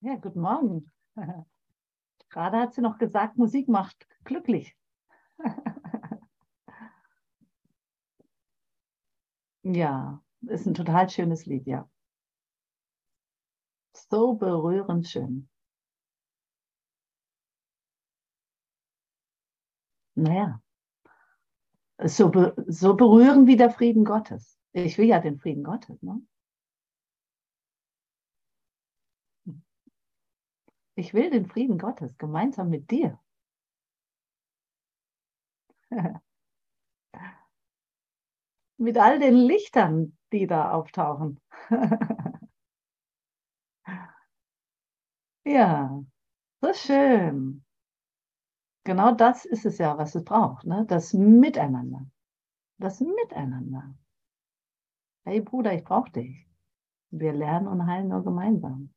Ja, guten Morgen. Gerade hat sie noch gesagt, Musik macht glücklich. Ja, ist ein total schönes Lied, ja. So berührend schön. Naja, so, be so berührend wie der Frieden Gottes. Ich will ja den Frieden Gottes, ne? Ich will den Frieden Gottes gemeinsam mit dir. mit all den Lichtern, die da auftauchen. ja, so schön. Genau das ist es ja, was es braucht, ne? das Miteinander. Das Miteinander. Hey Bruder, ich brauche dich. Wir lernen und heilen nur gemeinsam.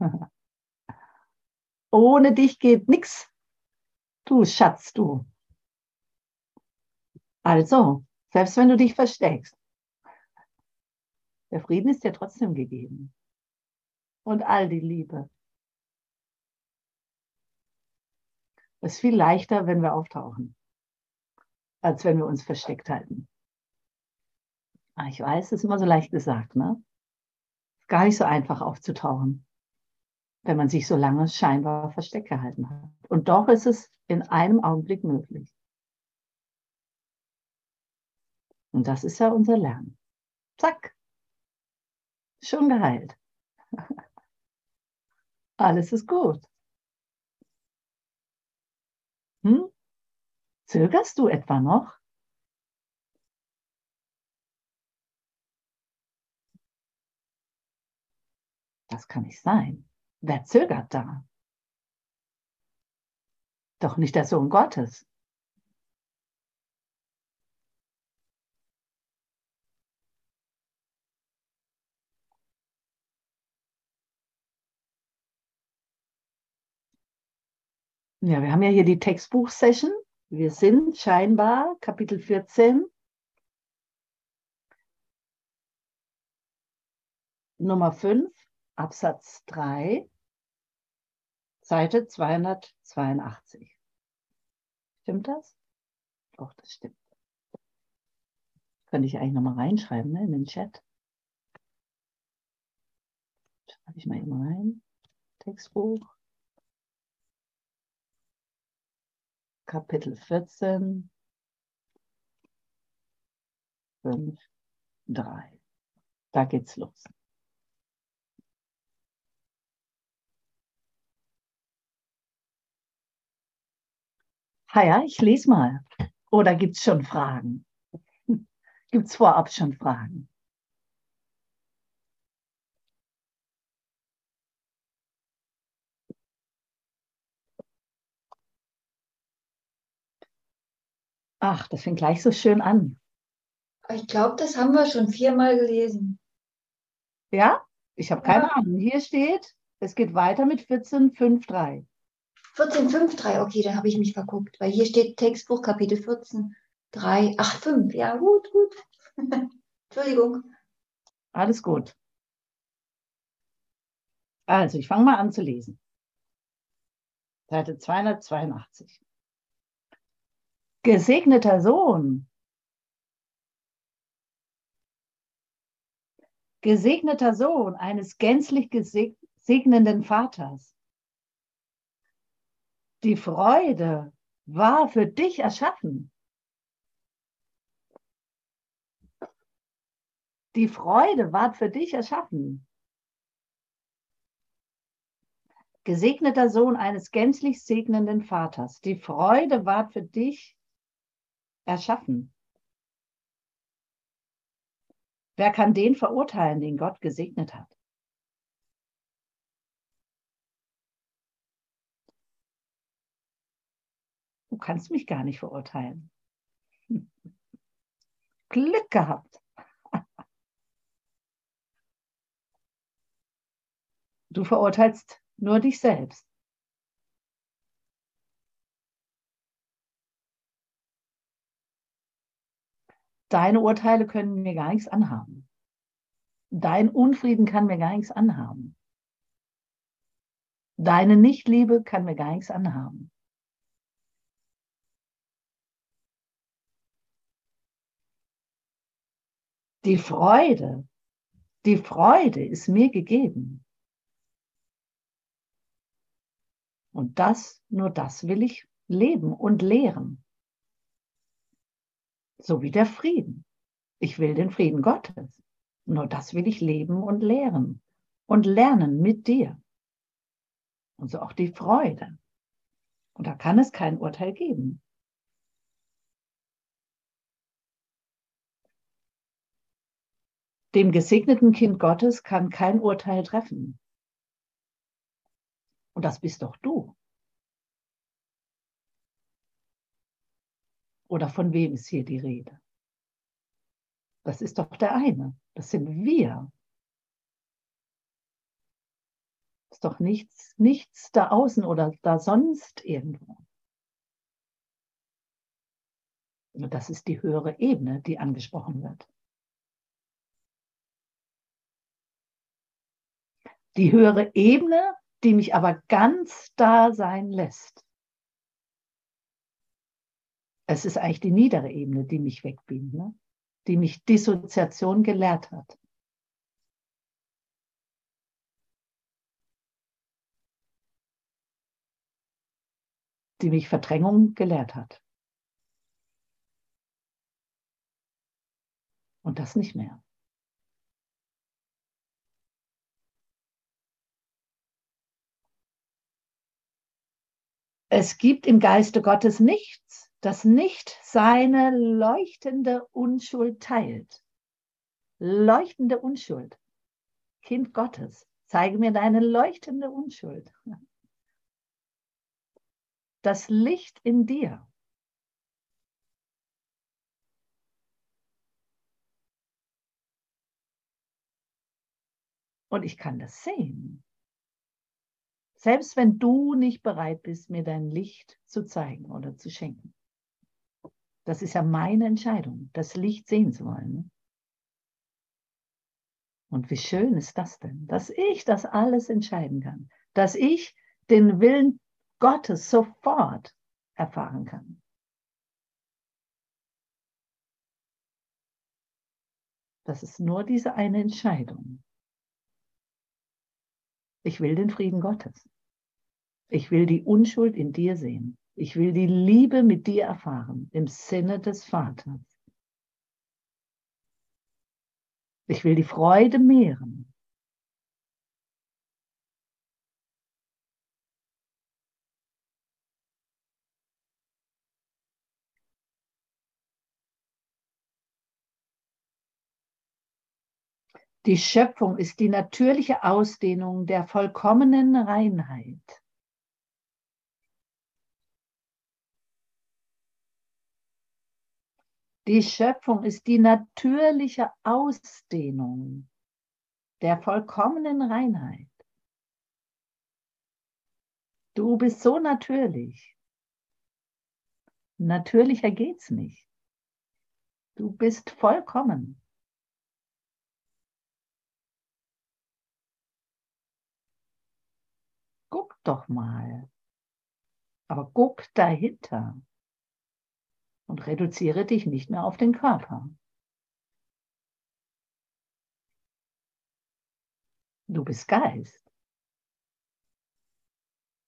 Ohne dich geht nichts. Du Schatz, du. Also, selbst wenn du dich versteckst, der Frieden ist dir trotzdem gegeben. Und all die Liebe. Es ist viel leichter, wenn wir auftauchen, als wenn wir uns versteckt halten. Ah, ich weiß, es ist immer so leicht gesagt, ne? Gar nicht so einfach aufzutauchen wenn man sich so lange scheinbar versteckt gehalten hat. Und doch ist es in einem Augenblick möglich. Und das ist ja unser Lernen. Zack. Schon geheilt. Alles ist gut. Hm? Zögerst du etwa noch? Das kann nicht sein. Wer zögert da? Doch nicht der Sohn Gottes. Ja, wir haben ja hier die Textbuch-Session. Wir sind scheinbar Kapitel 14. Nummer 5, Absatz 3. Seite 282. Stimmt das? Doch, das stimmt. Könnte ich eigentlich nochmal reinschreiben ne, in den Chat. Schreibe ich mal eben rein. Textbuch. Kapitel 14. 5, 3. Da geht's los. Ha ich lese mal. Oder gibt es schon Fragen? Gibt es vorab schon Fragen? Ach, das fängt gleich so schön an. Ich glaube, das haben wir schon viermal gelesen. Ja? Ich habe keine ja. Ahnung. Hier steht, es geht weiter mit 14.5.3. 14.5.3, okay, da habe ich mich verguckt, weil hier steht Textbuch Kapitel 14, 3, ach 5, ja gut, gut. Entschuldigung. Alles gut. Also, ich fange mal an zu lesen. Seite 282. Gesegneter Sohn. Gesegneter Sohn eines gänzlich gesegnenden Vaters die Freude war für dich erschaffen. Die Freude war für dich erschaffen. Gesegneter Sohn eines gänzlich segnenden Vaters. Die Freude war für dich erschaffen. Wer kann den verurteilen, den Gott gesegnet hat? Du kannst mich gar nicht verurteilen. Glück gehabt. Du verurteilst nur dich selbst. Deine Urteile können mir gar nichts anhaben. Dein Unfrieden kann mir gar nichts anhaben. Deine Nichtliebe kann mir gar nichts anhaben. Die Freude, die Freude ist mir gegeben. Und das, nur das will ich leben und lehren. So wie der Frieden. Ich will den Frieden Gottes. Nur das will ich leben und lehren und lernen mit dir. Und so auch die Freude. Und da kann es kein Urteil geben. Dem gesegneten Kind Gottes kann kein Urteil treffen. Und das bist doch du. Oder von wem ist hier die Rede? Das ist doch der eine. Das sind wir. Ist doch nichts, nichts da außen oder da sonst irgendwo. Das ist die höhere Ebene, die angesprochen wird. Die höhere Ebene, die mich aber ganz da sein lässt. Es ist eigentlich die niedere Ebene, die mich wegbeamt, ne? die mich Dissoziation gelehrt hat. die mich Verdrängung gelehrt hat. Und das nicht mehr. Es gibt im Geiste Gottes nichts, das nicht seine leuchtende Unschuld teilt. Leuchtende Unschuld. Kind Gottes, zeige mir deine leuchtende Unschuld. Das Licht in dir. Und ich kann das sehen. Selbst wenn du nicht bereit bist, mir dein Licht zu zeigen oder zu schenken. Das ist ja meine Entscheidung, das Licht sehen zu wollen. Ne? Und wie schön ist das denn, dass ich das alles entscheiden kann, dass ich den Willen Gottes sofort erfahren kann. Das ist nur diese eine Entscheidung. Ich will den Frieden Gottes. Ich will die Unschuld in dir sehen. Ich will die Liebe mit dir erfahren im Sinne des Vaters. Ich will die Freude mehren. Die Schöpfung ist die natürliche Ausdehnung der vollkommenen Reinheit. Die Schöpfung ist die natürliche Ausdehnung der vollkommenen Reinheit. Du bist so natürlich. Natürlicher geht's nicht. Du bist vollkommen. Guck doch mal. Aber guck dahinter und reduziere dich nicht mehr auf den Körper. Du bist Geist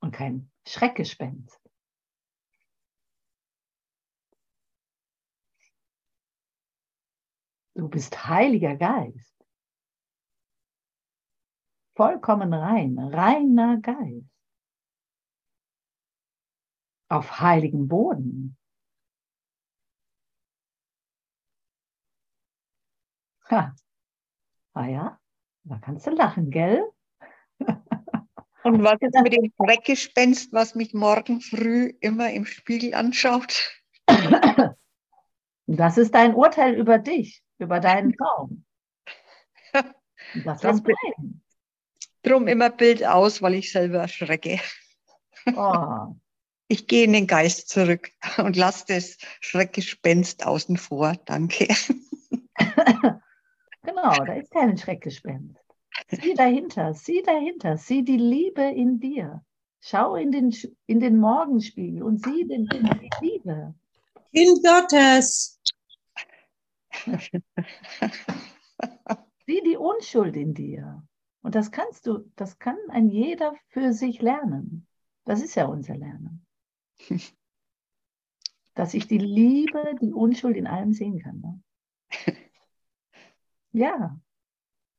und kein Schreckgespenst. Du bist Heiliger Geist vollkommen rein, reiner Geist. Auf heiligem Boden. Ha. Ah ja, da kannst du lachen, gell? Und was ist mit dem Schreckgespenst, was mich morgen früh immer im Spiegel anschaut? Das ist dein Urteil über dich, über deinen Traum. Das lässt bleiben. Drum immer Bild aus, weil ich selber schrecke. Oh. Ich gehe in den Geist zurück und lasse das Schreckgespenst außen vor. Danke. genau, da ist kein Schreckgespenst. Sieh dahinter, sieh dahinter, sieh die Liebe in dir. Schau in den, in den Morgenspiegel und sieh den, die Liebe. Kind Gottes. sieh die Unschuld in dir. Und das kannst du, das kann ein jeder für sich lernen. Das ist ja unser Lernen. Dass ich die Liebe, die Unschuld in allem sehen kann. Ne? Ja,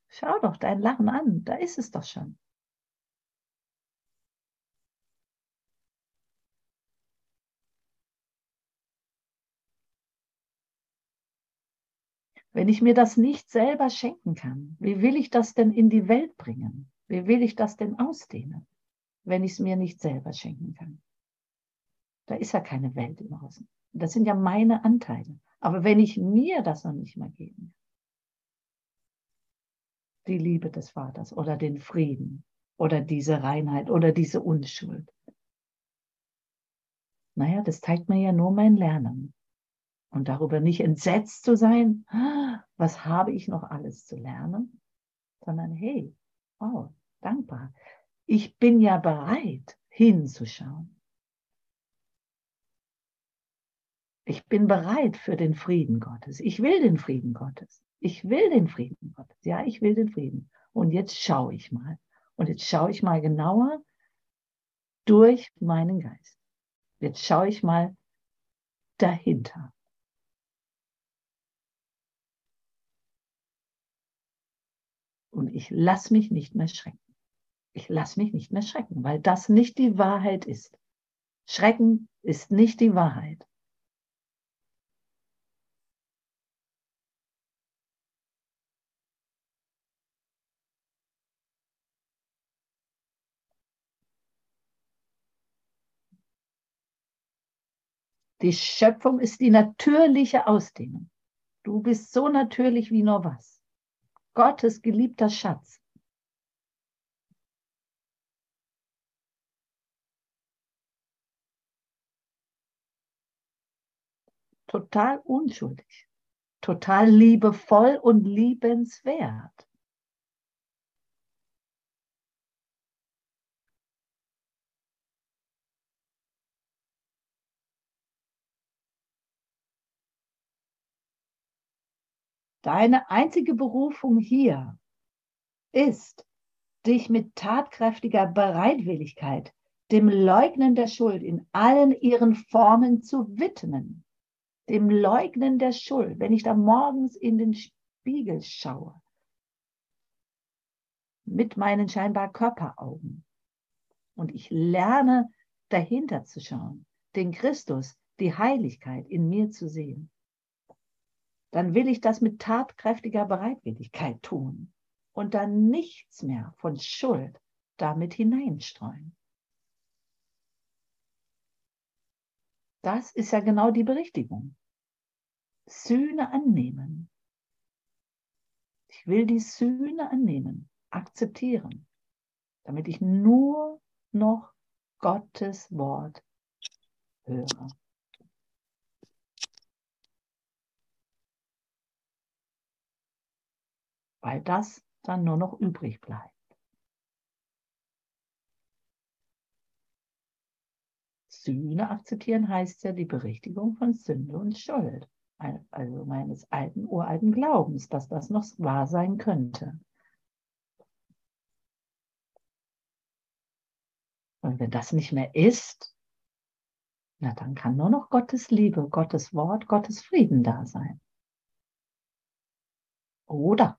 schau doch dein Lachen an, da ist es doch schon. Wenn ich mir das nicht selber schenken kann, wie will ich das denn in die Welt bringen? Wie will ich das denn ausdehnen, wenn ich es mir nicht selber schenken kann? Da ist ja keine Welt im Außen. Das sind ja meine Anteile. Aber wenn ich mir das noch nicht mal geben die Liebe des Vaters oder den Frieden oder diese Reinheit oder diese Unschuld. Naja, das zeigt mir ja nur mein Lernen und darüber nicht entsetzt zu sein, was habe ich noch alles zu lernen, sondern hey, oh, dankbar. Ich bin ja bereit hinzuschauen. Ich bin bereit für den Frieden Gottes. Ich will den Frieden Gottes. Ich will den Frieden Gottes. Ja, ich will den Frieden. Und jetzt schaue ich mal. Und jetzt schaue ich mal genauer durch meinen Geist. Jetzt schaue ich mal dahinter. Und ich lasse mich nicht mehr schrecken. Ich lasse mich nicht mehr schrecken, weil das nicht die Wahrheit ist. Schrecken ist nicht die Wahrheit. Die Schöpfung ist die natürliche Ausdehnung. Du bist so natürlich wie nur was. Gottes geliebter Schatz. Total unschuldig, total liebevoll und liebenswert. Deine einzige Berufung hier ist, dich mit tatkräftiger Bereitwilligkeit dem Leugnen der Schuld in allen ihren Formen zu widmen. Dem Leugnen der Schuld, wenn ich da morgens in den Spiegel schaue, mit meinen scheinbar Körperaugen. Und ich lerne dahinter zu schauen, den Christus, die Heiligkeit in mir zu sehen dann will ich das mit tatkräftiger Bereitwilligkeit tun und dann nichts mehr von Schuld damit hineinstreuen. Das ist ja genau die Berichtigung. Sühne annehmen. Ich will die Sühne annehmen, akzeptieren, damit ich nur noch Gottes Wort höre. Weil das dann nur noch übrig bleibt. Sühne akzeptieren heißt ja die Berichtigung von Sünde und Schuld, also meines alten, uralten Glaubens, dass das noch wahr sein könnte. Und wenn das nicht mehr ist, na dann kann nur noch Gottes Liebe, Gottes Wort, Gottes Frieden da sein. Oder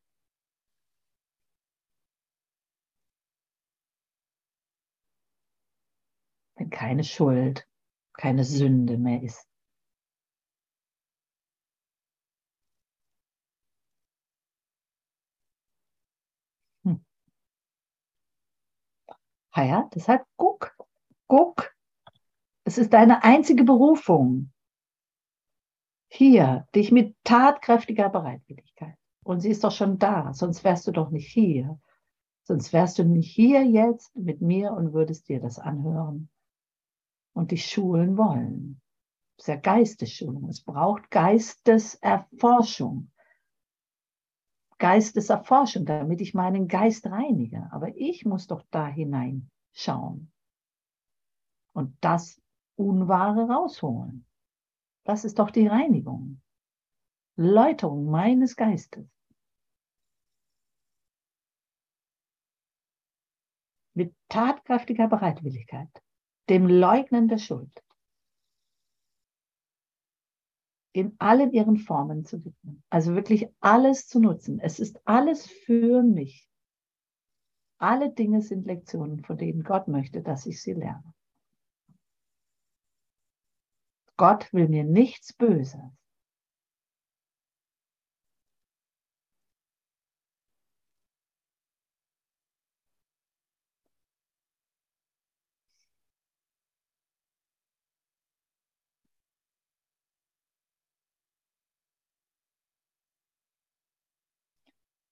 keine Schuld, keine Sünde mehr ist. Hm. Ah ja, deshalb guck, guck. Es ist deine einzige Berufung. Hier, dich mit tatkräftiger Bereitwilligkeit. Und sie ist doch schon da, sonst wärst du doch nicht hier. Sonst wärst du nicht hier jetzt mit mir und würdest dir das anhören und dich schulen wollen. Das ist ja Geistesschulung. Es braucht Geisteserforschung. Geisteserforschung, damit ich meinen Geist reinige. Aber ich muss doch da hineinschauen und das Unwahre rausholen. Das ist doch die Reinigung. Läuterung meines Geistes. Mit tatkräftiger Bereitwilligkeit, dem Leugnen der Schuld, in allen ihren Formen zu widmen. Also wirklich alles zu nutzen. Es ist alles für mich. Alle Dinge sind Lektionen, von denen Gott möchte, dass ich sie lerne. Gott will mir nichts Böses.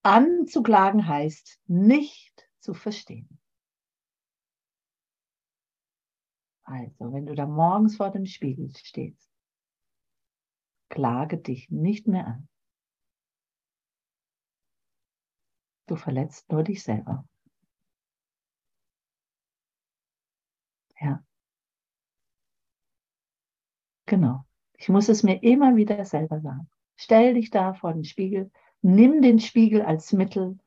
Anzuklagen heißt nicht zu verstehen. Also, wenn du da morgens vor dem Spiegel stehst, klage dich nicht mehr an. Du verletzt nur dich selber. Ja. Genau. Ich muss es mir immer wieder selber sagen. Stell dich da vor den Spiegel, nimm den Spiegel als Mittel,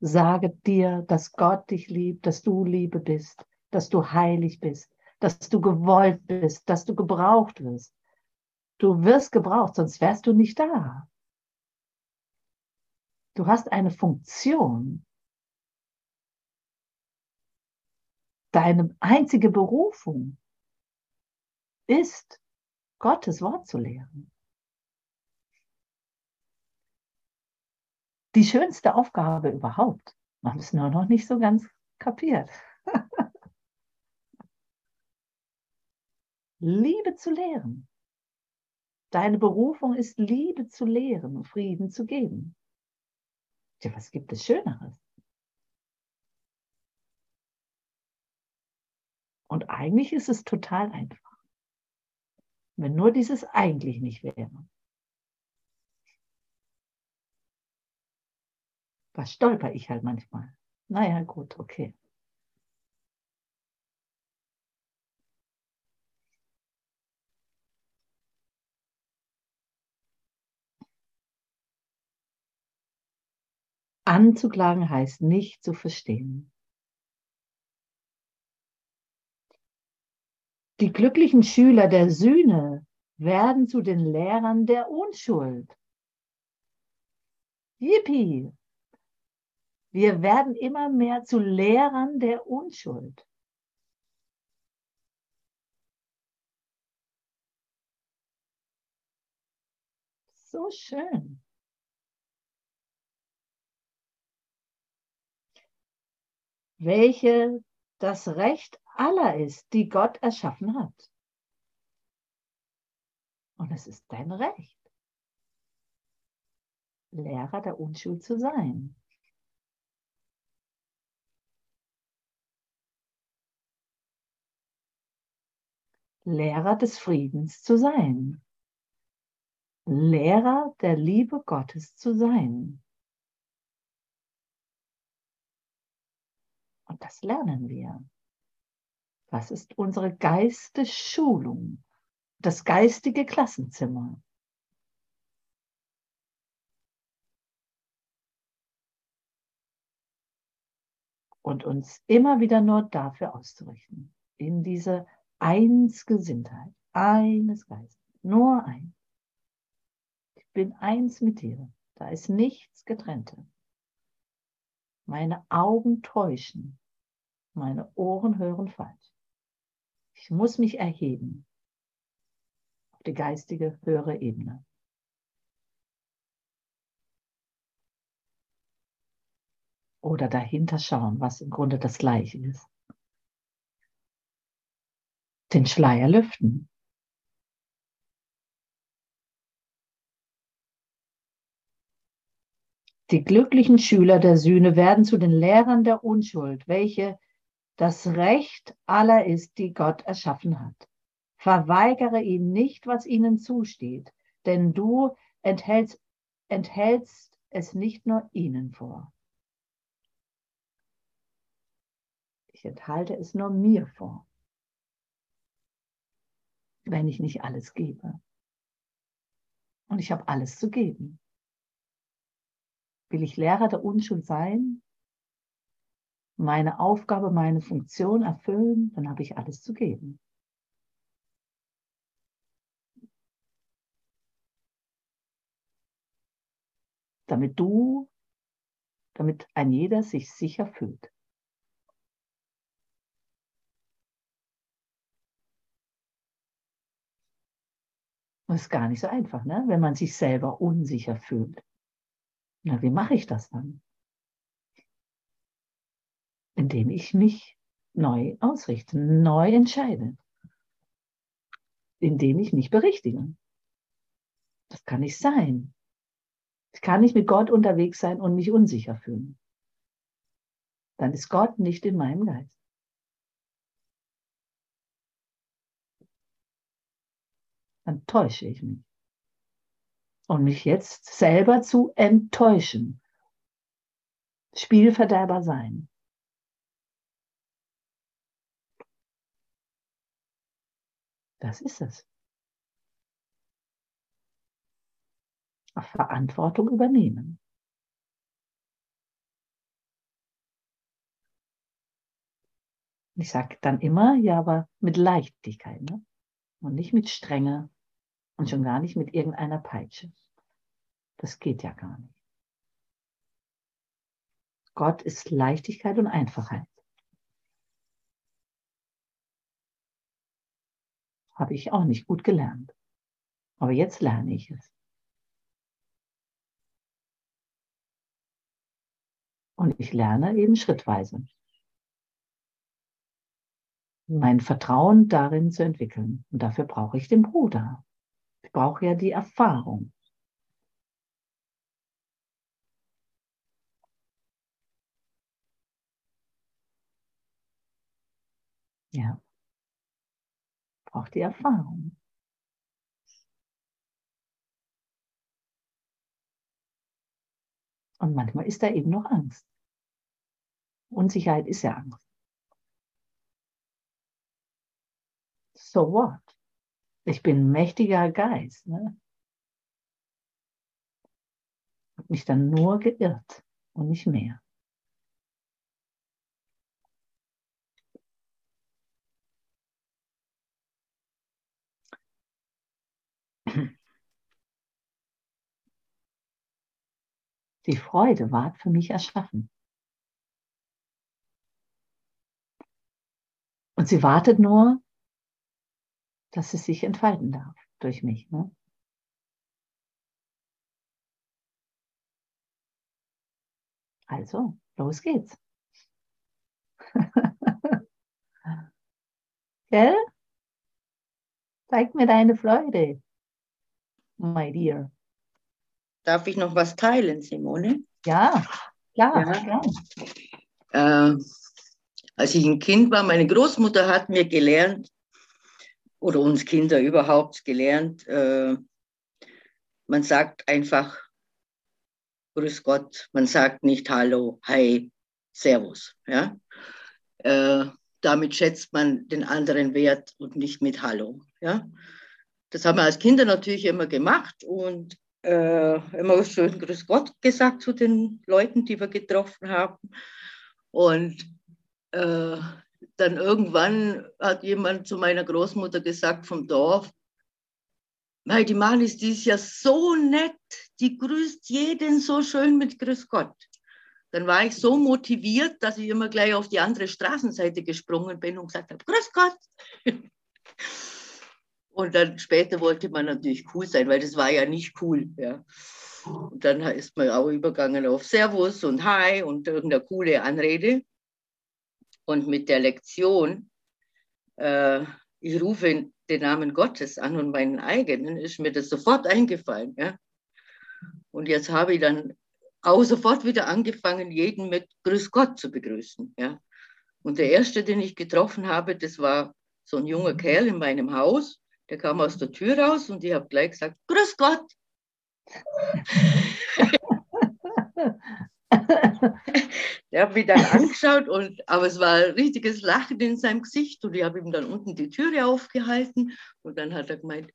sage dir, dass Gott dich liebt, dass du Liebe bist, dass du heilig bist, dass du gewollt bist, dass du gebraucht wirst. Du wirst gebraucht, sonst wärst du nicht da. Du hast eine Funktion. Deine einzige Berufung ist, Gottes Wort zu lehren. Die schönste Aufgabe überhaupt. Man haben es nur noch nicht so ganz kapiert. Liebe zu lehren. Deine Berufung ist, Liebe zu lehren und Frieden zu geben. Ja, was gibt es Schöneres? Und eigentlich ist es total einfach. Wenn nur dieses eigentlich nicht wäre. Da stolper ich halt manchmal. Naja, gut, okay. Anzuklagen heißt nicht zu verstehen. Die glücklichen Schüler der Sühne werden zu den Lehrern der Unschuld. Yippie! Wir werden immer mehr zu Lehrern der Unschuld. So schön. welche das Recht aller ist, die Gott erschaffen hat. Und es ist dein Recht, Lehrer der Unschuld zu sein. Lehrer des Friedens zu sein. Lehrer der Liebe Gottes zu sein. Und das lernen wir. Was ist unsere Geistesschulung? Das geistige Klassenzimmer. Und uns immer wieder nur dafür auszurichten. In diese Einsgesinntheit, eines Geistes, nur eins. Ich bin eins mit dir. Da ist nichts getrenntes. Meine Augen täuschen. Meine Ohren hören falsch. Ich muss mich erheben auf die geistige höhere Ebene. Oder dahinter schauen, was im Grunde das gleiche ist. Den Schleier lüften. Die glücklichen Schüler der Sühne werden zu den Lehrern der Unschuld, welche das Recht aller ist, die Gott erschaffen hat. Verweigere ihnen nicht, was ihnen zusteht, denn du enthältst, enthältst es nicht nur ihnen vor. Ich enthalte es nur mir vor, wenn ich nicht alles gebe. Und ich habe alles zu geben. Will ich Lehrer der Unschuld sein, meine Aufgabe, meine Funktion erfüllen, dann habe ich alles zu geben. Damit du, damit ein jeder sich sicher fühlt. Das ist gar nicht so einfach, ne? wenn man sich selber unsicher fühlt. Na, wie mache ich das dann? Indem ich mich neu ausrichte, neu entscheide. Indem ich mich berichtige. Das kann nicht sein. Ich kann nicht mit Gott unterwegs sein und mich unsicher fühlen. Dann ist Gott nicht in meinem Geist. Dann täusche ich mich. Und mich jetzt selber zu enttäuschen. Spielverderber sein. Das ist es. Verantwortung übernehmen. Ich sage dann immer, ja, aber mit Leichtigkeit ne? und nicht mit Strenge und schon gar nicht mit irgendeiner Peitsche. Das geht ja gar nicht. Gott ist Leichtigkeit und Einfachheit. Habe ich auch nicht gut gelernt. Aber jetzt lerne ich es. Und ich lerne eben schrittweise. Mein Vertrauen darin zu entwickeln. Und dafür brauche ich den Bruder. Brauche ja die Erfahrung. Ja braucht die Erfahrung. Und manchmal ist da eben noch Angst. Unsicherheit ist ja Angst. So what? Ich bin mächtiger Geist. Ne? Hab mich dann nur geirrt und nicht mehr. Die Freude ward für mich erschaffen. Und sie wartet nur, dass es sich entfalten darf durch mich. Ne? Also, los geht's. Gell? Zeig mir deine Freude, my dear. Darf ich noch was teilen, Simone? Ja, klar. Ja. Äh, als ich ein Kind war, meine Großmutter hat mir gelernt, oder uns Kinder überhaupt gelernt, äh, man sagt einfach Grüß Gott, man sagt nicht Hallo, Hi, Servus. Ja? Äh, damit schätzt man den anderen Wert und nicht mit Hallo. Ja? Das haben wir als Kinder natürlich immer gemacht und äh, immer schön Grüß Gott gesagt zu den Leuten, die wir getroffen haben. Und äh, dann irgendwann hat jemand zu meiner Großmutter gesagt vom Dorf, weil die Malis, die ist ja so nett, die grüßt jeden so schön mit Grüß Gott. Dann war ich so motiviert, dass ich immer gleich auf die andere Straßenseite gesprungen bin und gesagt habe, Grüß Gott. Und dann später wollte man natürlich cool sein, weil das war ja nicht cool. Ja. Und dann ist man auch übergegangen auf Servus und Hi und irgendeine coole Anrede. Und mit der Lektion, äh, ich rufe den Namen Gottes an und meinen eigenen, ist mir das sofort eingefallen. Ja. Und jetzt habe ich dann auch sofort wieder angefangen, jeden mit Grüß Gott zu begrüßen. Ja. Und der erste, den ich getroffen habe, das war so ein junger Kerl in meinem Haus, der kam aus der Tür raus und ich habe gleich gesagt, Grüß Gott. der hat mich dann angeschaut, und, aber es war ein richtiges Lachen in seinem Gesicht und ich habe ihm dann unten die Türe aufgehalten und dann hat er gemeint,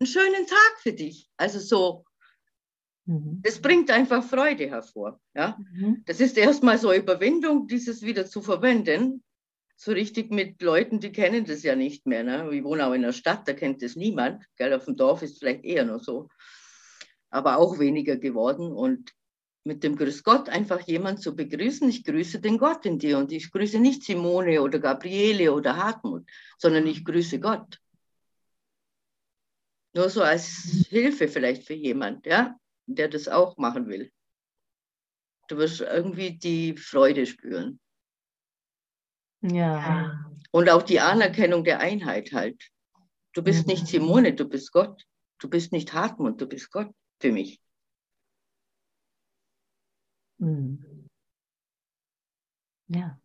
einen schönen Tag für dich. Also so, Mhm. das bringt einfach Freude hervor. Ja? Mhm. Das ist erstmal so Überwindung, dieses wieder zu verwenden. So richtig mit Leuten, die kennen das ja nicht mehr. Ne? Ich wohne auch in der Stadt, da kennt das niemand. Gell? Auf dem Dorf ist vielleicht eher noch so. Aber auch weniger geworden. Und mit dem Grüß Gott einfach jemanden zu begrüßen. Ich grüße den Gott in dir und ich grüße nicht Simone oder Gabriele oder Hartmut, sondern ich grüße Gott. Nur so als Hilfe vielleicht für jemand, ja, der das auch machen will. Du wirst irgendwie die Freude spüren. Ja. Und auch die Anerkennung der Einheit halt. Du bist nicht Simone, du bist Gott. Du bist nicht Hartmut, du bist Gott für mich. Mhm. Ja.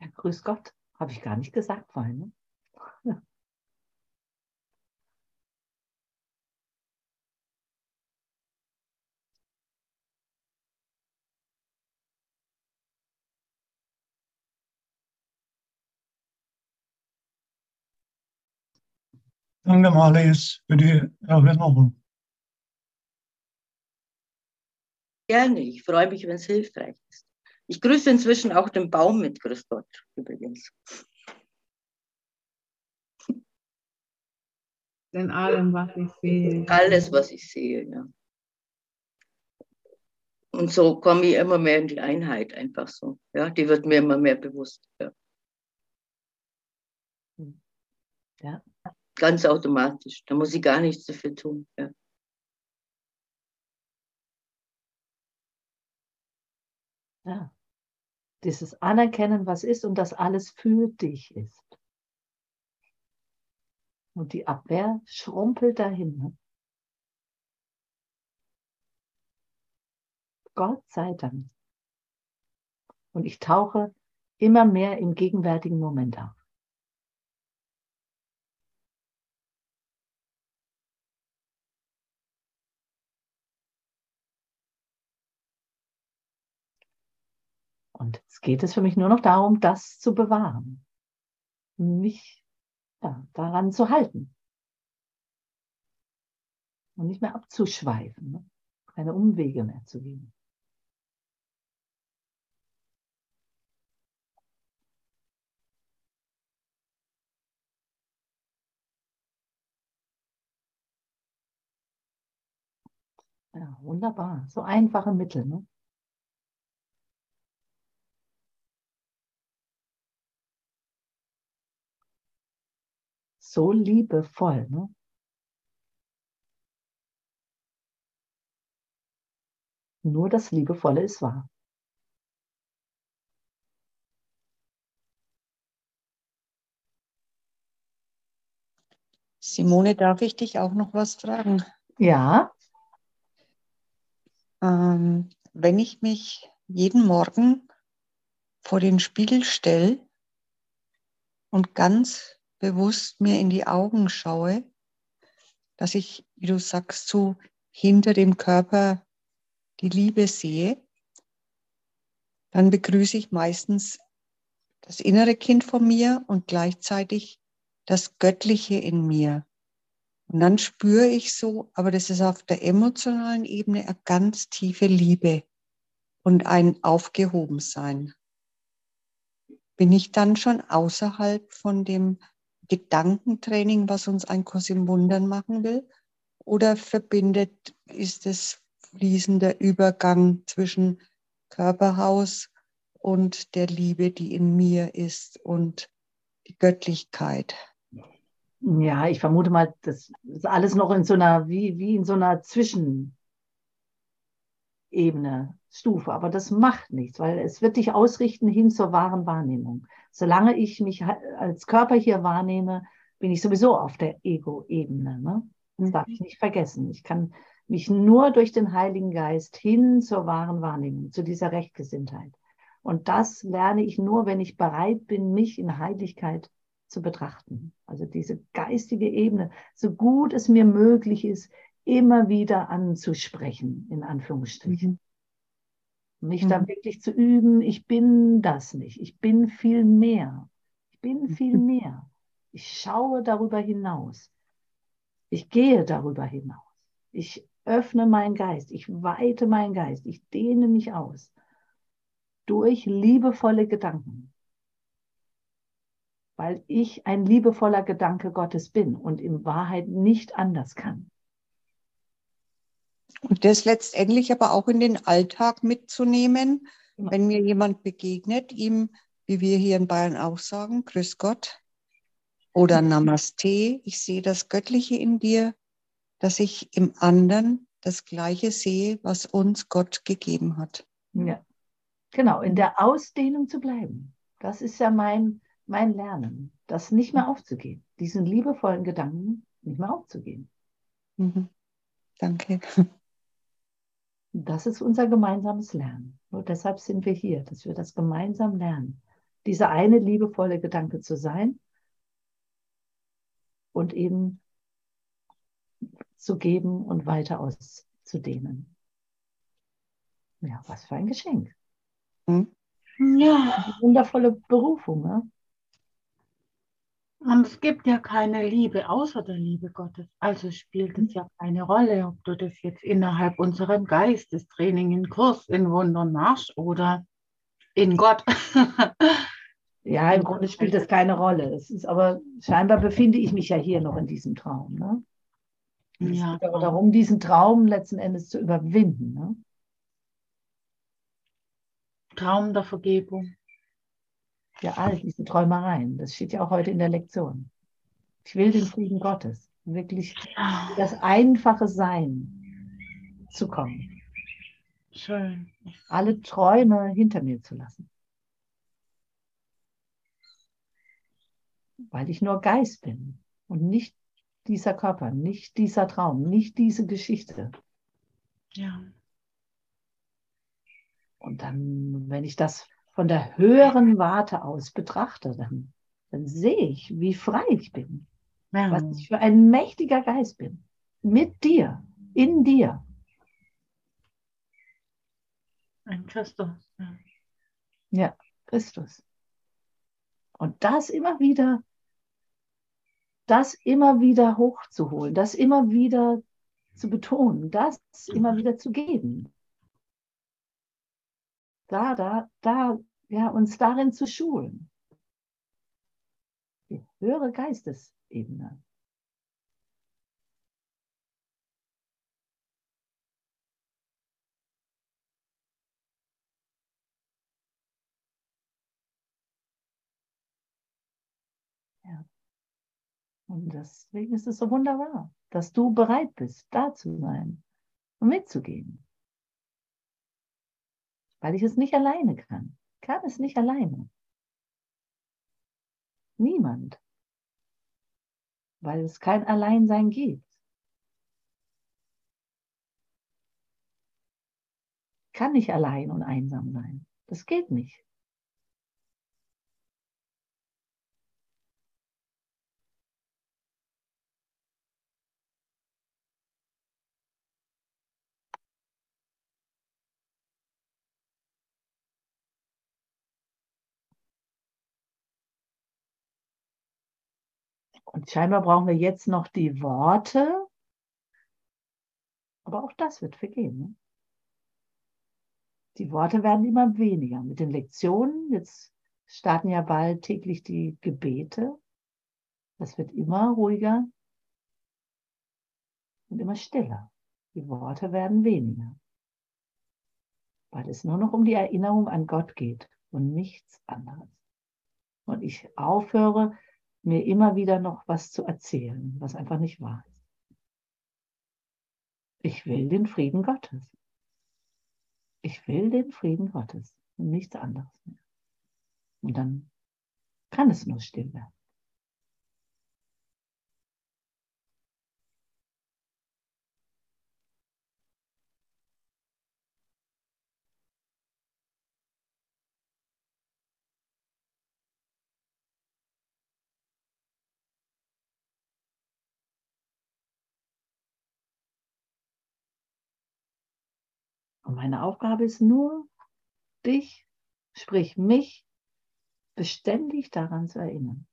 Ja, grüß Gott. Habe ich gar nicht gesagt vorhin. Ne? Danke, Marlies, für die Erinnerung. Gerne, ich freue mich, wenn es hilfreich ist. Ich grüße inzwischen auch den Baum mit Grüß Gott übrigens. in allem, was ich sehe. Alles, was ich sehe, ja. Und so komme ich immer mehr in die Einheit, einfach so. Ja, die wird mir immer mehr bewusst. Ja. Ja. Ganz automatisch. Da muss ich gar nichts dafür tun. Ja. Ja. Dieses Anerkennen, was ist und dass alles für dich ist. Und die Abwehr schrumpelt dahin. Gott sei Dank. Und ich tauche immer mehr im gegenwärtigen Moment auf. Und jetzt geht es für mich nur noch darum, das zu bewahren. Mich ja, daran zu halten. Und nicht mehr abzuschweifen, ne? keine Umwege mehr zu gehen. Ja, wunderbar. So einfache Mittel. Ne? So liebevoll. Ne? Nur das Liebevolle ist wahr. Simone, darf ich dich auch noch was fragen? Ja, Ähm, wenn ich mich jeden Morgen vor den Spiegel stelle und ganz bewusst mir in die Augen schaue, dass ich, wie du sagst, so hinter dem Körper die Liebe sehe, dann begrüße ich meistens das innere Kind von mir und gleichzeitig das Göttliche in mir. Und dann spüre ich so, aber das ist auf der emotionalen Ebene eine ganz tiefe Liebe und ein Aufgehobensein. Bin ich dann schon außerhalb von dem Gedankentraining, was uns ein Kurs im Wundern machen will? Oder verbindet, ist es fließender Übergang zwischen Körperhaus und der Liebe, die in mir ist und die Göttlichkeit? ja, ich vermute mal, das ist alles noch in so einer, wie, wie in so einer Zwischen, Ebene, Stufe. Aber das macht nichts, weil es wird dich ausrichten hin zur wahren Wahrnehmung. Solange ich mich als Körper hier wahrnehme, bin ich sowieso auf der Ego-Ebene. Ne? Das darf ich nicht vergessen. Ich kann mich nur durch den Heiligen Geist hin zur wahren Wahrnehmung, zu dieser Rechtgesinntheit. Und das lerne ich nur, wenn ich bereit bin, mich in Heiligkeit zu betrachten. Also diese geistige Ebene, so gut es mir möglich ist, immer wieder anzusprechen, in Anführungsstrichen. Mhm. Mich mhm. da wirklich zu üben, ich bin das nicht, ich bin viel mehr. Ich bin viel mehr. Ich schaue darüber hinaus. Ich gehe darüber hinaus. Ich öffne meinen Geist, ich weite meinen Geist, ich dehne mich aus durch liebevolle Gedanken weil ich ein liebevoller Gedanke Gottes bin und in Wahrheit nicht anders kann. Und das letztendlich aber auch in den Alltag mitzunehmen, ja. wenn mir jemand begegnet, ihm, wie wir hier in Bayern auch sagen, Grüß Gott oder Namaste, ich sehe das Göttliche in dir, dass ich im anderen das Gleiche sehe, was uns Gott gegeben hat. Ja, genau, in der Ausdehnung zu bleiben. Das ist ja mein, mein Lernen, das nicht mehr aufzugeben, diesen liebevollen Gedanken nicht mehr aufzugeben. Mhm. Danke. Das ist unser gemeinsames Lernen. Nur deshalb sind wir hier, dass wir das gemeinsam lernen. Dieser eine liebevolle Gedanke zu sein und eben zu geben und weiter auszudehnen. Ja, was für ein Geschenk. Mhm. Ja. Eine wundervolle Berufung. Ne? Und es gibt ja keine Liebe außer der Liebe Gottes. Also spielt es ja keine Rolle, ob du das jetzt innerhalb unserem Geistestraining in Kurs in Wundern machst oder in Gott. ja, im Grunde spielt das keine Rolle. Es ist aber scheinbar befinde ich mich ja hier noch in diesem Traum. Ne? Es ja. geht aber darum, diesen Traum letzten Endes zu überwinden. Ne? Traum der Vergebung. Ja, all diese Träumereien. Das steht ja auch heute in der Lektion. Ich will den Frieden Gottes. Wirklich das einfache Sein zu kommen. Schön. Alle Träume hinter mir zu lassen. Weil ich nur Geist bin und nicht dieser Körper, nicht dieser Traum, nicht diese Geschichte. Ja. Und dann, wenn ich das von der höheren Warte aus betrachte, dann, dann sehe ich, wie frei ich bin. Ja. Was ich für ein mächtiger Geist bin. Mit dir, in dir. Ein Christus. Ja. ja, Christus. Und das immer wieder, das immer wieder hochzuholen, das immer wieder zu betonen, das immer wieder zu geben. Da, da, da ja, uns darin zu schulen. Die höhere Geistesebene. Und deswegen ist es so wunderbar, dass du bereit bist, da zu sein und mitzugehen. Weil ich es nicht alleine kann kann es nicht alleine. Niemand. Weil es kein Alleinsein gibt. Kann nicht allein und einsam sein. Das geht nicht. Und scheinbar brauchen wir jetzt noch die Worte. Aber auch das wird vergehen. Ne? Die Worte werden immer weniger. Mit den Lektionen, jetzt starten ja bald täglich die Gebete. Das wird immer ruhiger und immer stiller. Die Worte werden weniger. Weil es nur noch um die Erinnerung an Gott geht und nichts anderes. Und ich aufhöre, mir immer wieder noch was zu erzählen, was einfach nicht wahr ist. Ich will den Frieden Gottes. Ich will den Frieden Gottes und nichts anderes mehr. Und dann kann es nur still werden. Meine Aufgabe ist nur, dich, sprich mich, beständig daran zu erinnern.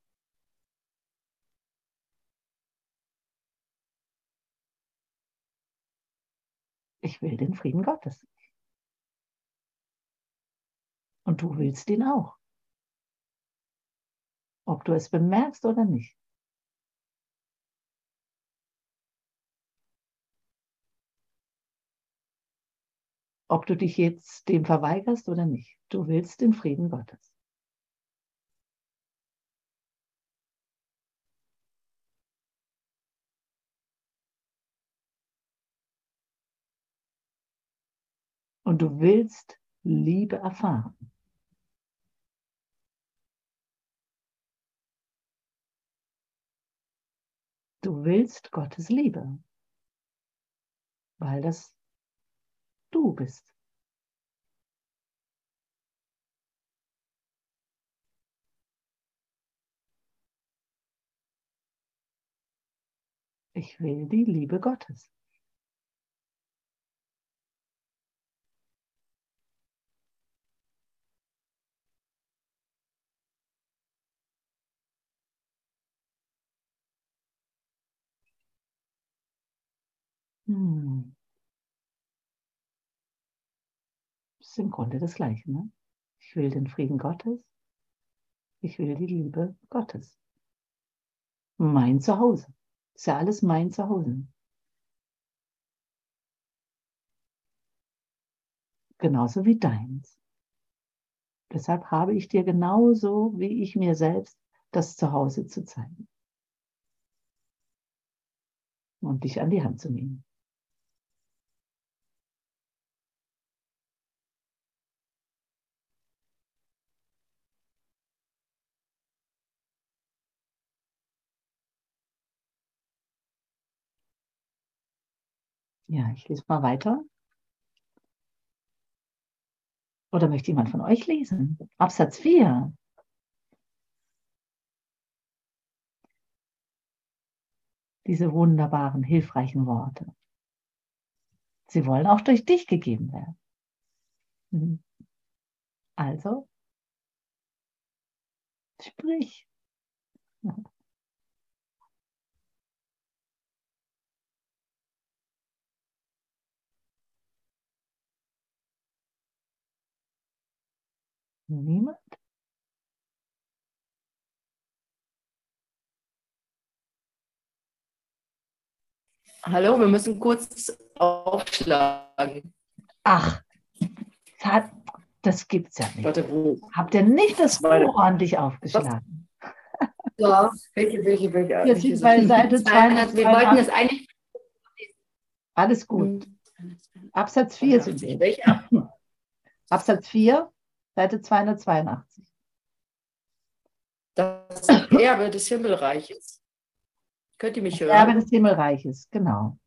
Ich will den Frieden Gottes. Und du willst ihn auch. Ob du es bemerkst oder nicht. Ob du dich jetzt dem verweigerst oder nicht. Du willst den Frieden Gottes. Und du willst Liebe erfahren. Du willst Gottes Liebe, weil das du bist. Ich will die Liebe Gottes. Hm. Das ist im Grunde das Gleiche. Ne? Ich will den Frieden Gottes. Ich will die Liebe Gottes. Mein Zuhause. Ist ja alles mein Zuhause. Genauso wie deins. Deshalb habe ich dir genauso wie ich mir selbst das Zuhause zu zeigen. Und dich an die Hand zu nehmen. Ja, ich lese mal weiter. Oder möchte jemand von euch lesen? Absatz 4. Diese wunderbaren, hilfreichen Worte. Sie wollen auch durch dich gegeben werden. Mhm. Also, sprich. Niemand? Hallo, wir müssen kurz aufschlagen. Ach, das gibt's ja nicht. Warte, wo? Habt ihr nicht das Buch ordentlich aufgeschlagen? Ja, welche, welche, welche? Hier sind bei Seite 200, wir wollten das eigentlich. Alles gut. Absatz 4 sind wir. Welche? Absatz 4, Seite 282. Das Erbe des Himmelreiches. Könnt ihr mich Das Erbe hören? des Himmelreiches, genau.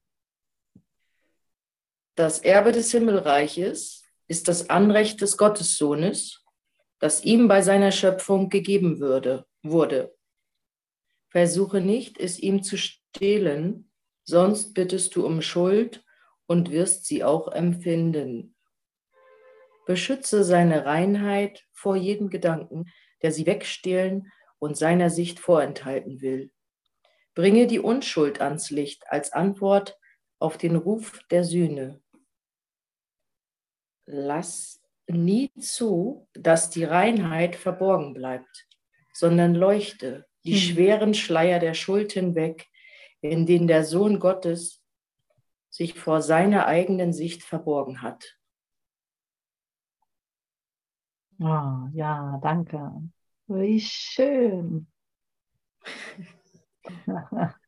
Das Erbe des Himmelreiches ist das Anrecht des Gottessohnes, das ihm bei seiner Schöpfung gegeben würde, wurde. Versuche nicht, es ihm zu stehlen, sonst bittest du um Schuld und wirst sie auch empfinden. Beschütze seine Reinheit vor jedem Gedanken, der sie wegstehlen und seiner Sicht vorenthalten will. Bringe die Unschuld ans Licht als Antwort auf den Ruf der Sühne. Lass nie zu, dass die Reinheit verborgen bleibt, sondern leuchte die Mhm. schweren Schleier der Schuld hinweg, in denen der Sohn Gottes sich vor seiner eigenen Sicht verborgen hat. Ah, ja, danke. Wie schön.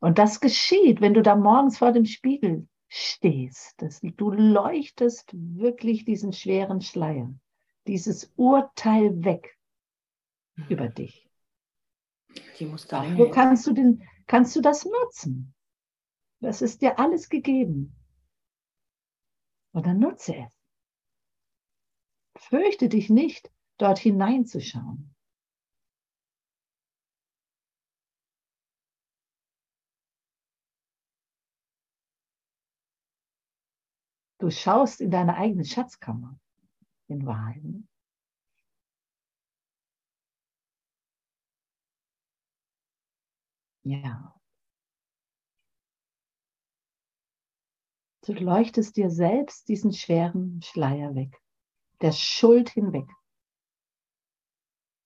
Und das geschieht, wenn du da morgens vor dem Spiegel stehst. Das, du leuchtest wirklich diesen schweren Schleier, dieses Urteil weg über mhm. dich. Die muss da Wo kannst du, den, kannst du das nutzen? Das ist dir alles gegeben. Und dann nutze es. Fürchte dich nicht, dort hineinzuschauen. Du schaust in deine eigene Schatzkammer, in Wahrheit. Ja. Du leuchtest dir selbst diesen schweren Schleier weg, der Schuld hinweg.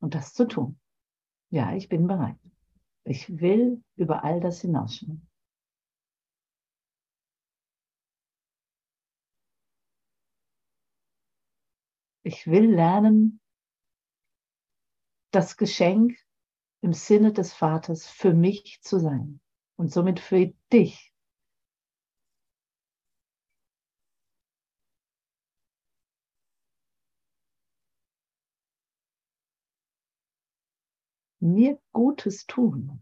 Und das zu tun. Ja, ich bin bereit. Ich will über all das hinausschauen. Ich will lernen, das Geschenk im Sinne des Vaters für mich zu sein und somit für dich. Mir Gutes tun.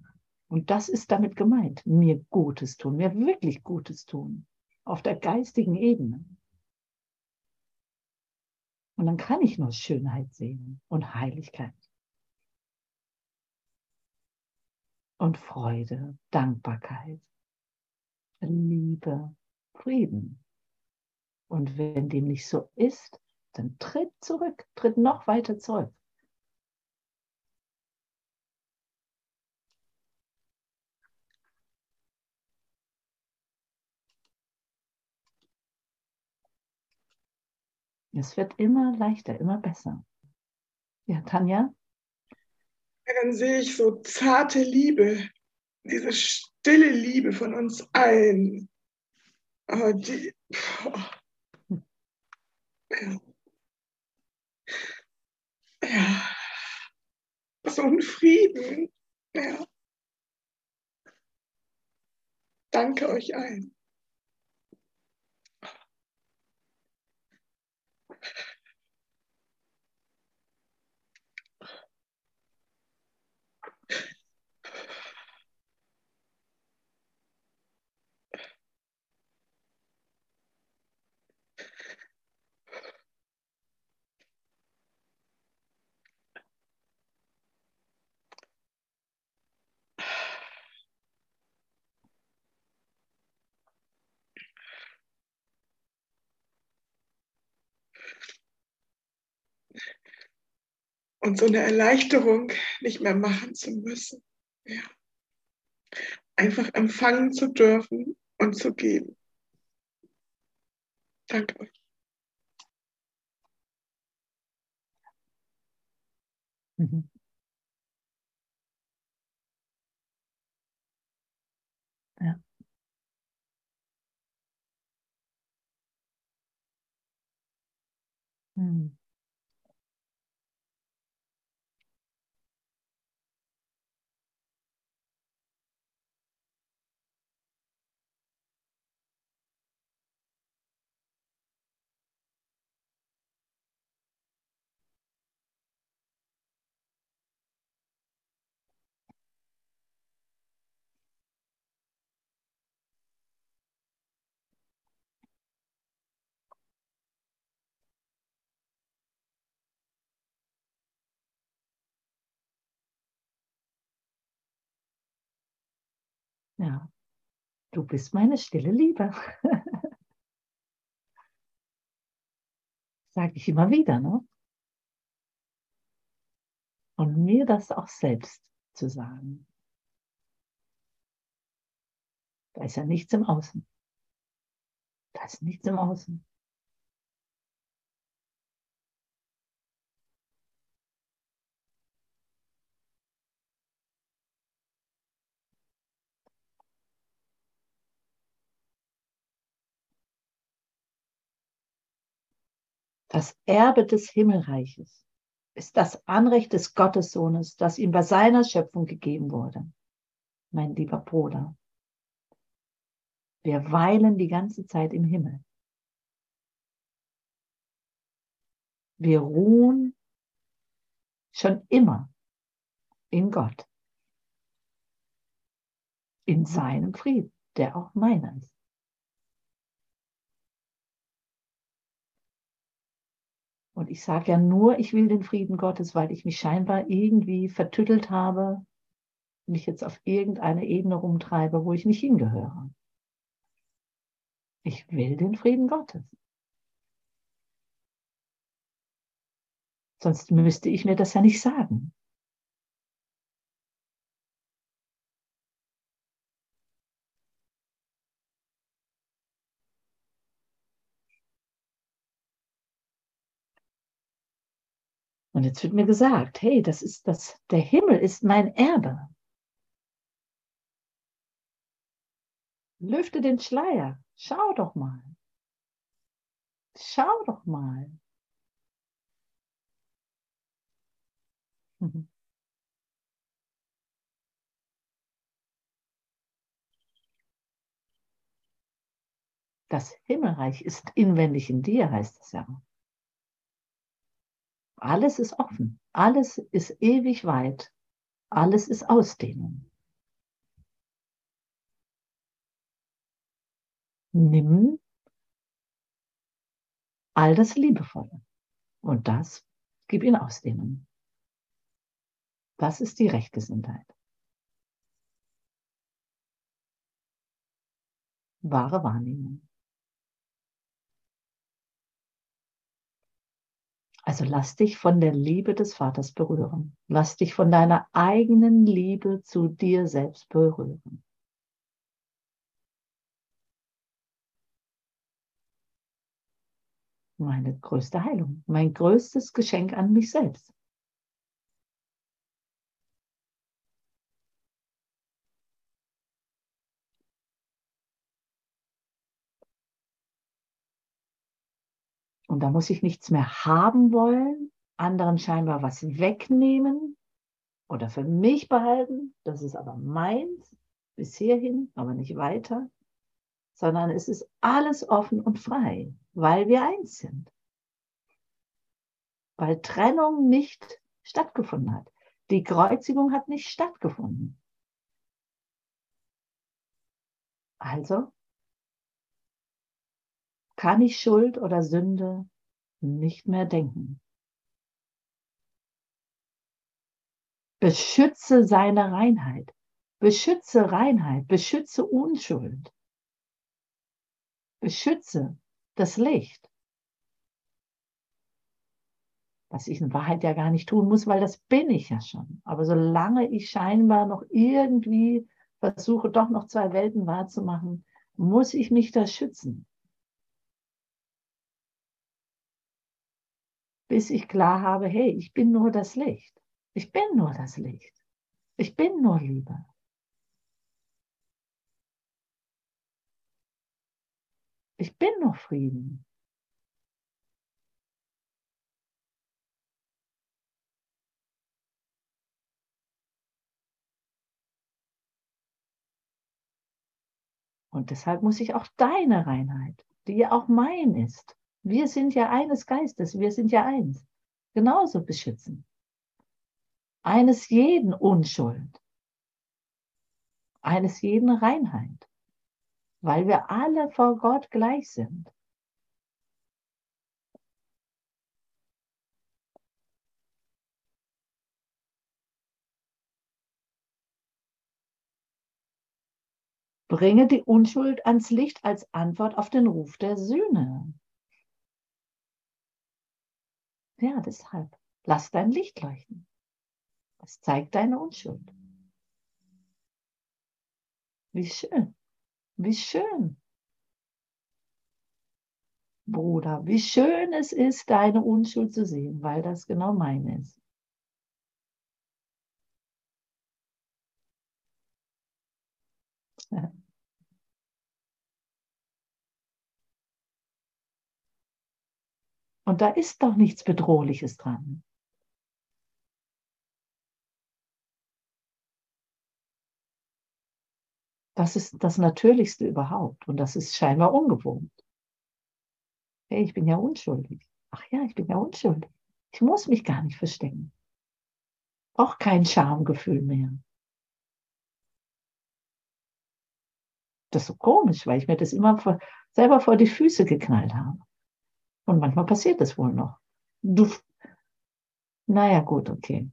Und das ist damit gemeint, mir Gutes tun, mir wirklich Gutes tun, auf der geistigen Ebene. Und dann kann ich nur Schönheit sehen und Heiligkeit. Und Freude, Dankbarkeit, Liebe, Frieden. Und wenn dem nicht so ist, dann tritt zurück, tritt noch weiter zurück. Es wird immer leichter, immer besser. Ja, Tanja? Dann sehe ich so zarte Liebe, diese stille Liebe von uns allen. Aber die. Ja. ja. So ein Frieden. Ja. Danke euch allen. Und so eine Erleichterung nicht mehr machen zu müssen. Ja. Einfach empfangen zu dürfen und zu geben. Danke euch. Mhm. Ja. Mhm. Ja, du bist meine stille Liebe. Sage ich immer wieder, ne? Und mir das auch selbst zu sagen. Da ist ja nichts im Außen. Da ist nichts im Außen. Das Erbe des Himmelreiches ist das Anrecht des Gottessohnes, das ihm bei seiner Schöpfung gegeben wurde. Mein lieber Bruder, Wir weilen die ganze Zeit im Himmel. Wir ruhen schon immer in Gott, in seinem Frieden, der auch meiner ist. Und ich sage ja nur, ich will den Frieden Gottes, weil ich mich scheinbar irgendwie vertüttelt habe, mich jetzt auf irgendeine Ebene rumtreibe, wo ich nicht hingehöre. Ich will den Frieden Gottes. Sonst müsste ich mir das ja nicht sagen. Und jetzt wird mir gesagt, hey, das ist das, der Himmel ist mein Erbe. Lüfte den Schleier. Schau doch mal. Schau doch mal. Mhm. Das Himmelreich ist inwendig in dir, heißt es ja. Alles ist offen, alles ist ewig weit, alles ist Ausdehnung. Nimm all das Liebevolle und das gib in Ausdehnung. Das ist die Rechtgesinntheit. Wahre Wahrnehmung. Also lass dich von der Liebe des Vaters berühren. Lass dich von deiner eigenen Liebe zu dir selbst berühren. Meine größte Heilung, mein größtes Geschenk an mich selbst. Und da muss ich nichts mehr haben wollen, anderen scheinbar was wegnehmen oder für mich behalten. Das ist aber meins bis hierhin, aber nicht weiter, sondern es ist alles offen und frei, weil wir eins sind. Weil Trennung nicht stattgefunden hat. Die Kreuzigung hat nicht stattgefunden. Also kann ich Schuld oder Sünde nicht mehr denken. Beschütze seine Reinheit. Beschütze Reinheit. Beschütze Unschuld. Beschütze das Licht. Was ich in Wahrheit ja gar nicht tun muss, weil das bin ich ja schon. Aber solange ich scheinbar noch irgendwie versuche, doch noch zwei Welten wahrzumachen, muss ich mich da schützen. Bis ich klar habe, hey, ich bin nur das Licht. Ich bin nur das Licht. Ich bin nur Liebe. Ich bin nur Frieden. Und deshalb muss ich auch deine Reinheit, die ja auch mein ist, wir sind ja eines Geistes, wir sind ja eins. Genauso beschützen. Eines jeden Unschuld. Eines jeden Reinheit. Weil wir alle vor Gott gleich sind. Bringe die Unschuld ans Licht als Antwort auf den Ruf der Sühne. Ja, deshalb. Lass dein Licht leuchten. Das zeigt deine Unschuld. Wie schön. Wie schön. Bruder, wie schön es ist, deine Unschuld zu sehen, weil das genau meine ist. Und da ist doch nichts Bedrohliches dran. Das ist das Natürlichste überhaupt und das ist scheinbar ungewohnt. Hey, ich bin ja unschuldig. Ach ja, ich bin ja unschuldig. Ich muss mich gar nicht verstecken. Auch kein Schamgefühl mehr. Das ist so komisch, weil ich mir das immer vor, selber vor die Füße geknallt habe. Und manchmal passiert das wohl noch. Du, naja, gut, okay.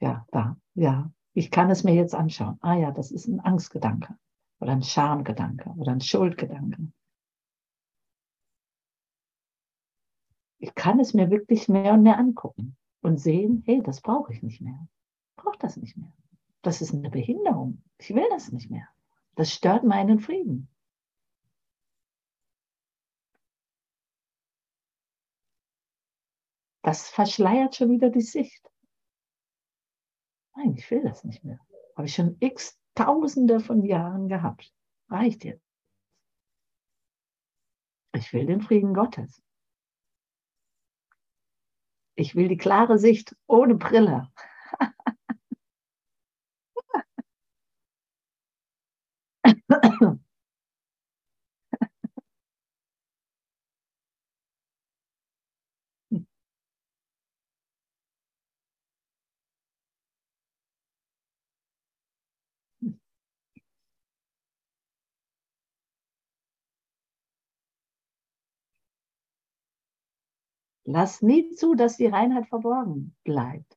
Ja, da, ja. Ich kann es mir jetzt anschauen. Ah ja, das ist ein Angstgedanke oder ein Schamgedanke oder ein Schuldgedanke. Ich kann es mir wirklich mehr und mehr angucken und sehen, hey, das brauche ich nicht mehr. Brauche das nicht mehr. Das ist eine Behinderung. Ich will das nicht mehr. Das stört meinen Frieden. Das verschleiert schon wieder die Sicht. Nein, ich will das nicht mehr. Habe ich schon x Tausende von Jahren gehabt. Reicht jetzt. Ich will den Frieden Gottes. Ich will die klare Sicht ohne Brille. Lass nie zu, dass die Reinheit verborgen bleibt.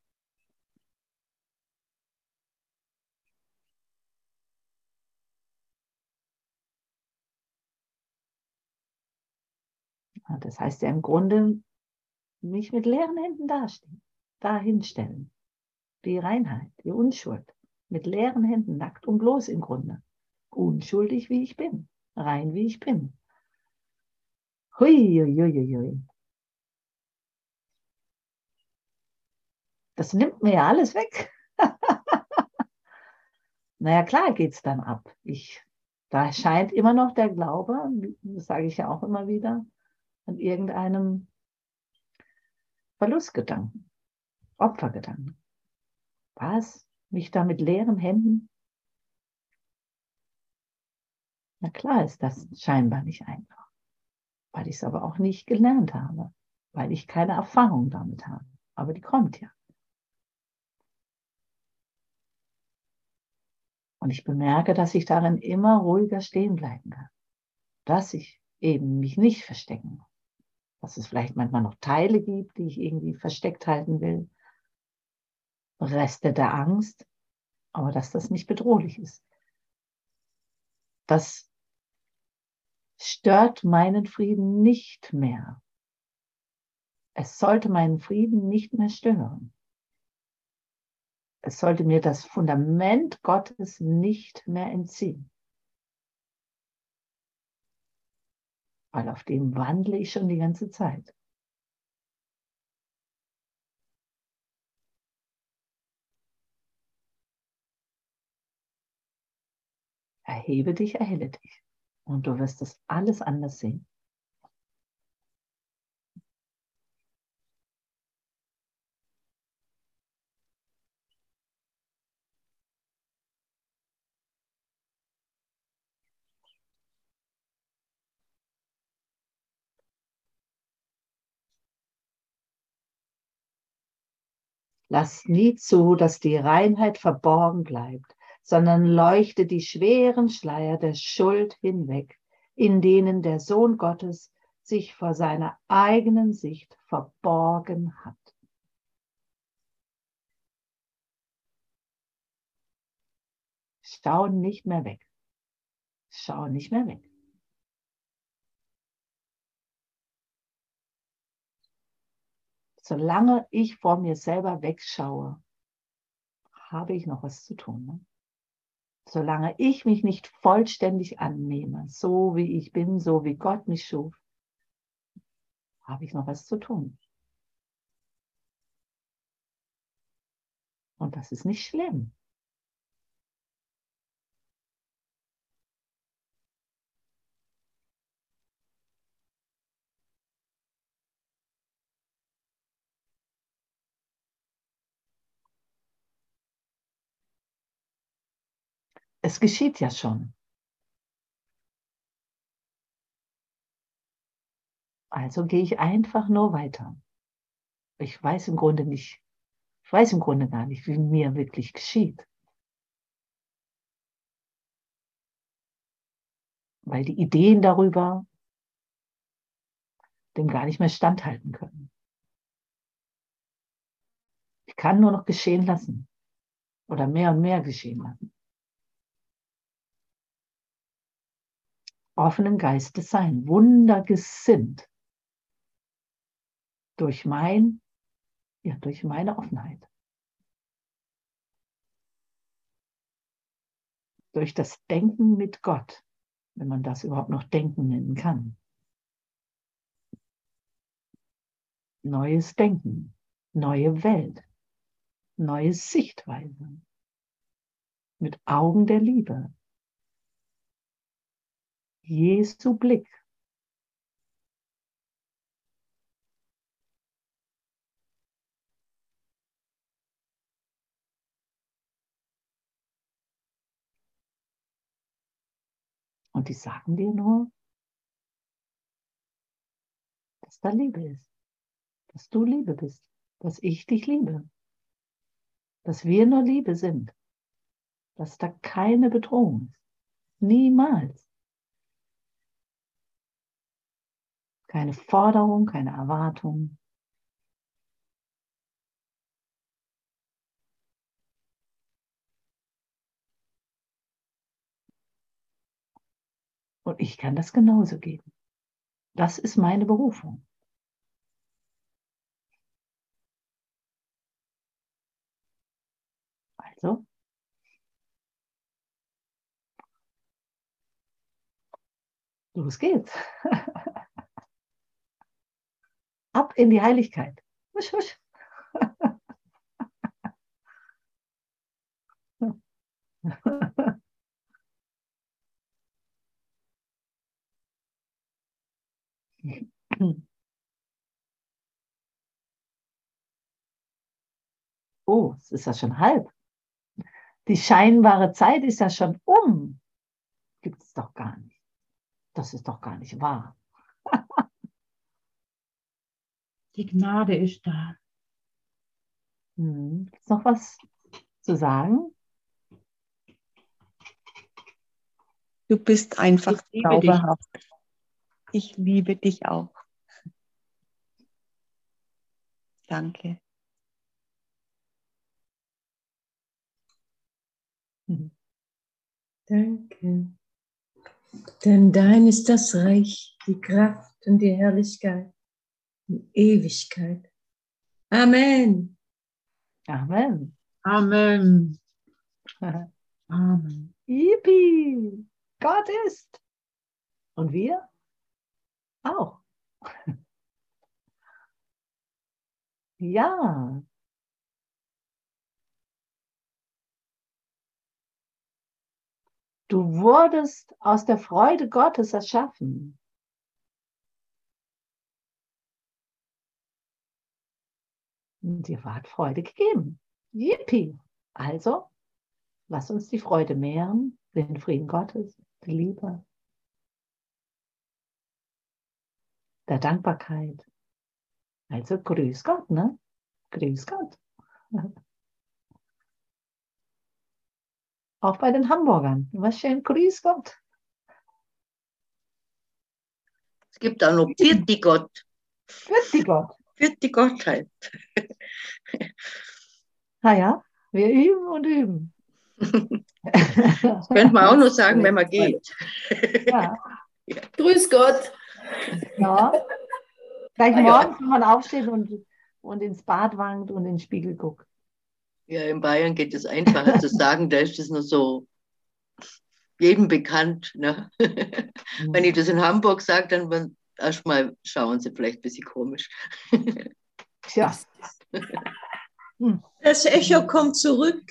Das heißt ja im Grunde, mich mit leeren Händen dastehen, dahinstellen. Die Reinheit, die Unschuld, mit leeren Händen, nackt und bloß im Grunde. Unschuldig wie ich bin, rein wie ich bin. Hui, hui, hui, hui. Das nimmt mir ja alles weg. naja, klar geht es dann ab. Ich, da scheint immer noch der Glaube, das sage ich ja auch immer wieder, an irgendeinem Verlustgedanken, Opfergedanken. Was? Mich da mit leeren Händen? Na klar ist das scheinbar nicht einfach, weil ich es aber auch nicht gelernt habe, weil ich keine Erfahrung damit habe. Aber die kommt ja. Und ich bemerke, dass ich darin immer ruhiger stehen bleiben kann. Dass ich eben mich nicht verstecken muss. Dass es vielleicht manchmal noch Teile gibt, die ich irgendwie versteckt halten will. Reste der Angst. Aber dass das nicht bedrohlich ist. Das stört meinen Frieden nicht mehr. Es sollte meinen Frieden nicht mehr stören es sollte mir das Fundament Gottes nicht mehr entziehen. Weil auf dem wandle ich schon die ganze Zeit. Erhebe dich, erhelle dich. Und du wirst das alles anders sehen. Lass nie zu, dass die Reinheit verborgen bleibt, sondern leuchte die schweren Schleier der Schuld hinweg, in denen der Sohn Gottes sich vor seiner eigenen Sicht verborgen hat. Schau nicht mehr weg. Schau nicht mehr weg. Solange ich vor mir selber wegschaue, habe ich noch was zu tun. Ne? Solange ich mich nicht vollständig annehme, so wie ich bin, so wie Gott mich schuf, habe ich noch was zu tun. Und das ist nicht schlimm. Es geschieht ja schon. Also gehe ich einfach nur weiter. Ich weiß im Grunde nicht, ich weiß im Grunde gar nicht, wie mir wirklich geschieht. Weil die Ideen darüber dem gar nicht mehr standhalten können. Ich kann nur noch geschehen lassen oder mehr und mehr geschehen lassen. Offenen Geistes sein, wundergesinnt durch mein, ja, durch meine Offenheit. Durch das Denken mit Gott, wenn man das überhaupt noch Denken nennen kann. Neues Denken, neue Welt, neue Sichtweise mit Augen der Liebe. Jesu Blick Und die sagen dir nur, dass da Liebe ist, dass du Liebe bist, dass ich dich liebe, dass wir nur Liebe sind, dass da keine Bedrohung ist. Niemals. Keine Forderung, keine Erwartung. Und ich kann das genauso geben. Das ist meine Berufung. Also, los geht's. In die Heiligkeit. Husch, husch. Oh, es ist ja schon halb. Die scheinbare Zeit ist ja schon um. Gibt es doch gar nicht. Das ist doch gar nicht wahr. Die Gnade ist da. Hm. Gibt es noch was zu sagen? Du bist einfach Ich liebe dich. zauberhaft. Ich liebe dich auch. Danke. Mhm. Danke. Denn dein ist das Reich, die Kraft und die Herrlichkeit in Ewigkeit. Amen. Amen. Amen. Amen. Yippie! Gott ist. Und wir auch. Ja. Du wurdest aus der Freude Gottes erschaffen. Und dir ward Freude gegeben. Yippie! Also, lass uns die Freude mehren, den Frieden Gottes, die Liebe, der Dankbarkeit. Also grüß Gott, ne? Grüß Gott. Auch bei den Hamburgern. Immer schön grüß Gott. Es gibt auch noch Pirti Gott, Grüß die Gott. Pirti Gottheit. Na ja, wir üben und üben. Das könnte man auch noch sagen, wenn man geht. Ja, Grüß Gott. ja. Gleich Ah, ja. morgens, wenn man aufsteht und, und ins Bad wankt und in den Spiegel guckt. Ja, in Bayern geht es einfacher zu sagen, da ist es nur so jedem bekannt. Ne? Wenn ich das in Hamburg sage, dann erstmal schauen sie vielleicht ein bisschen komisch. Tja. Das Echo kommt zurück.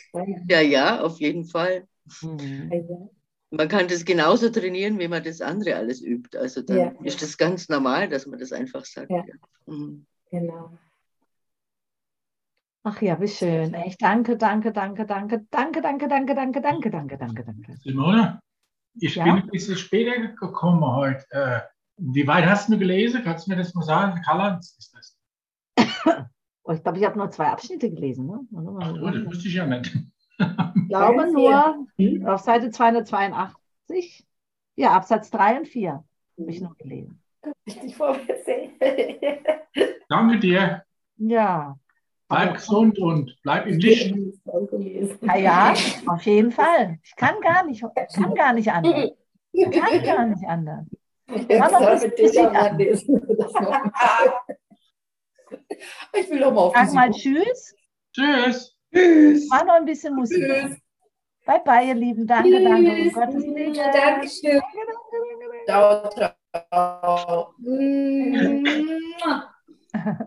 Ja, ja, auf jeden Fall. Mhm. Man kann das genauso trainieren, wie man das andere alles übt. Also dann Ja. ist das ganz normal, dass man das einfach sagt. Ja. Ja. Mhm. Genau. Ach ja, wie schön. Echt danke, danke, danke, danke, danke, danke, danke, danke, danke, danke, danke, danke. Simone, ich Ja? bin ein bisschen später gekommen heute. Wie weit hast du gelesen? Kannst du mir das mal sagen? Karl-Heinz ist das. Oh, ich glaube, ich habe nur zwei Abschnitte gelesen. Ne? Mal. Oh, das wusste ich ja nicht. Ich glaube nur auf Seite 282. Ja, Absatz 3 und 4 habe ich noch gelesen. Richtig vorwärts. Danke dir. Ja. Bleib gesund und bleib im Licht. Ja, ja, auf jeden Fall. Ich kann gar nicht, ich kann gar nicht anders. Ich kann gar nicht anders. Jetzt Aber soll das mit dir mal an. lesen. Ich will doch mal auf Sag die mal. Tschüss. Tschüss. Tschüss. Mach noch ein bisschen Musik. Tschüss. Bye, bye, ihr Lieben. Danke, danke. Um Tschüss. Gottes Willen. Dankeschön. Danke, danke, danke, danke. Ciao, ciao.